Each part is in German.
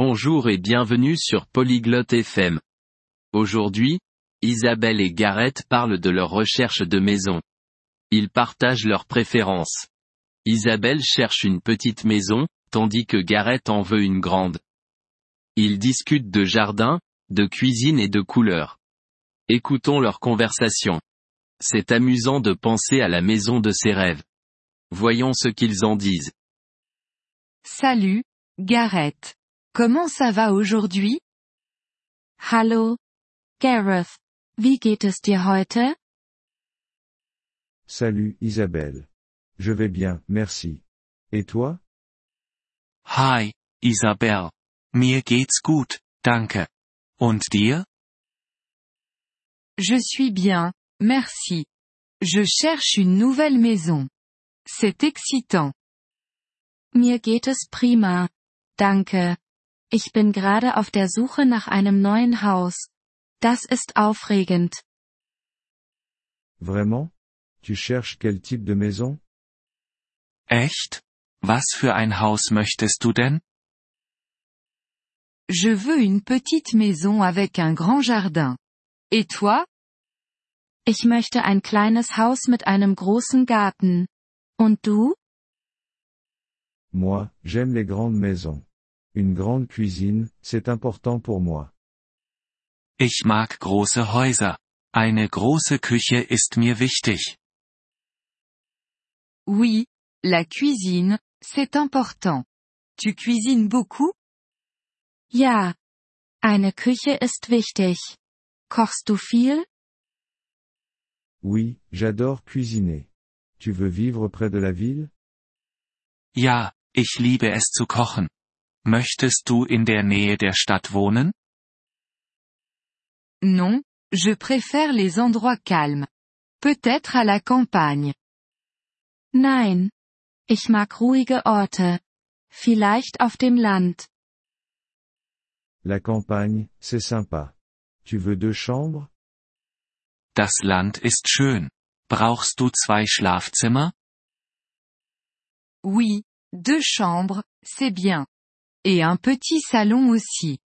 Bonjour et bienvenue sur Polyglotte FM. Aujourd'hui, Isabelle et Gareth parlent de leur recherche de maison. Ils partagent leurs préférences. Isabelle cherche une petite maison, tandis que Gareth en veut une grande. Ils discutent de jardin, de cuisine et de couleurs. Écoutons leur conversation. C'est amusant de penser à la maison de ses rêves. Voyons ce qu'ils en disent. Salut, Gareth. Comment ça va aujourd'hui? Hallo, Gareth. Wie geht es dir heute? Salut Isabelle. Je vais bien, merci. Et toi? Hi, Isabel. Mir geht's gut, danke. Und dir? Je suis bien, merci. Je cherche une nouvelle maison. C'est excitant. Mir geht es prima. Danke. Ich bin gerade auf der Suche nach einem neuen Haus. Das ist aufregend. Vraiment? Tu cherches quel type de maison? Echt? Was für ein Haus möchtest du denn? Je veux une petite maison avec un grand jardin. Et toi? Ich möchte ein kleines Haus mit einem großen Garten. Und du? Moi, j'aime les grandes maisons. Une grande cuisine, c'est important pour moi. Ich mag große Häuser. Eine große Küche ist mir wichtig. Oui, la cuisine, c'est important. Tu cuisines beaucoup? Ja. Eine Küche ist wichtig. Kochst du viel? Oui, j'adore cuisiner. Tu veux vivre près de la ville? Ja, ich liebe es zu kochen. Möchtest du in der Nähe der Stadt wohnen? Non, je préfère les endroits calmes. Peut-être à la campagne. Nein. Ich mag ruhige Orte. Vielleicht auf dem Land. La campagne, c'est sympa. Tu veux deux chambres? Das Land ist schön. Brauchst du zwei Schlafzimmer? Oui, deux chambres, c'est bien. Et un petit salon aussi.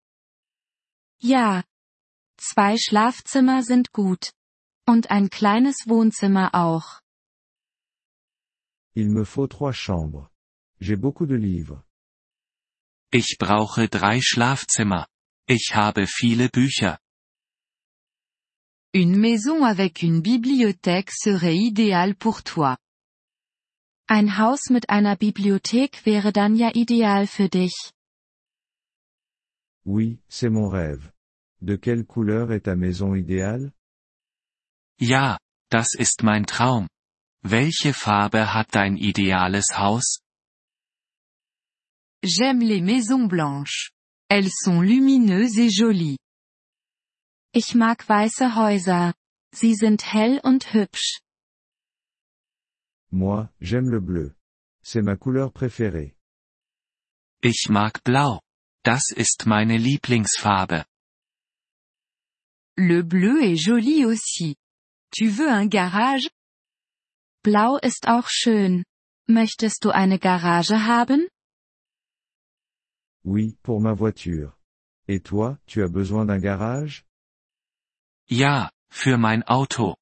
Ja. Zwei Schlafzimmer sind gut. Und ein kleines Wohnzimmer auch. Il me faut trois chambres. J'ai beaucoup de livres. Ich brauche drei Schlafzimmer. Ich habe viele Bücher. Une maison avec une bibliothèque serait idéale pour toi. Ein Haus mit einer Bibliothek wäre dann ja ideal für dich. Oui, c'est mon rêve. De quelle couleur est ta maison idéale? Ja, das ist mein Traum. Welche Farbe hat dein ideales Haus? J'aime les maisons blanches. Elles sont lumineuses et jolies. Ich mag weiße Häuser. Sie sind hell und hübsch. Moi, j'aime le bleu. C'est ma couleur préférée. Ich mag blau. Das ist meine Lieblingsfarbe. Le bleu est joli aussi. Tu veux un garage? Blau ist auch schön. Möchtest du eine Garage haben? Oui, pour ma voiture. Et toi, tu as besoin d'un garage? Ja, für mein Auto.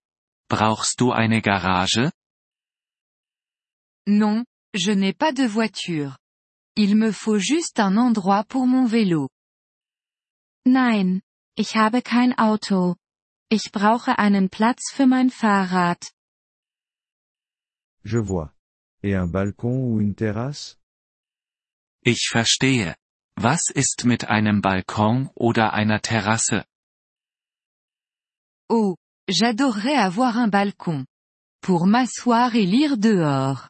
Brauchst du eine Garage? Non, je n'ai pas de voiture. Il me faut juste un endroit pour mon vélo. Nein, ich habe kein Auto. Ich brauche einen Platz für mein Fahrrad. Je vois. Et un balcon ou une terrasse? Ich verstehe. Was ist mit einem Balkon oder einer Terrasse? Oh, j'adorerais avoir un balcon. Pour m'asseoir et lire dehors.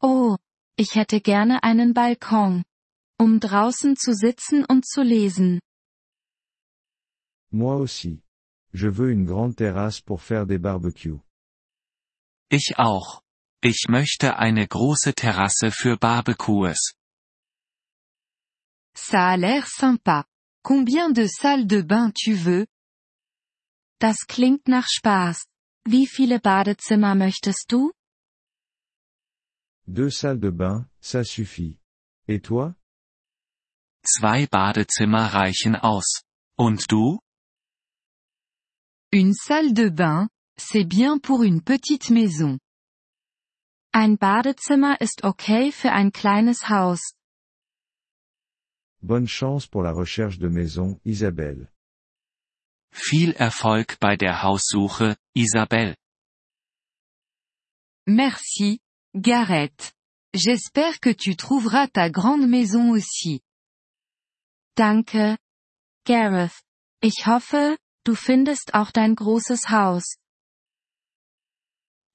Oh, ich hätte gerne einen Balkon. Um draußen zu sitzen und zu lesen. Moi aussi. Je veux une grande terrasse pour faire des barbecues. Ich auch. Ich möchte eine große Terrasse für Barbecues. Ça a l'air sympa. Combien de salles de bain tu veux? Das klingt nach Spaß. Wie viele Badezimmer möchtest du? Deux salles de bain, ça suffit. Et toi? Zwei Badezimmer reichen aus. Und du? Une salle de bain, c'est bien pour une petite maison. Ein Badezimmer ist okay für ein kleines Haus. Bonne chance pour la recherche de maison, Isabelle. Viel Erfolg bei der Haussuche, Isabelle. Merci, Gareth. J'espère que tu trouveras ta grande maison aussi. Danke. Gareth. Ich hoffe, du findest auch dein großes Haus.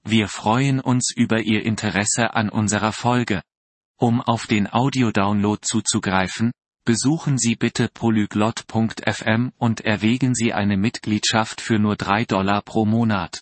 Wir freuen uns über Ihr Interesse an unserer Folge. Um auf den Audiodownload zuzugreifen, besuchen Sie bitte polyglot.fm und erwägen Sie eine Mitgliedschaft für nur 3 Dollar pro Monat.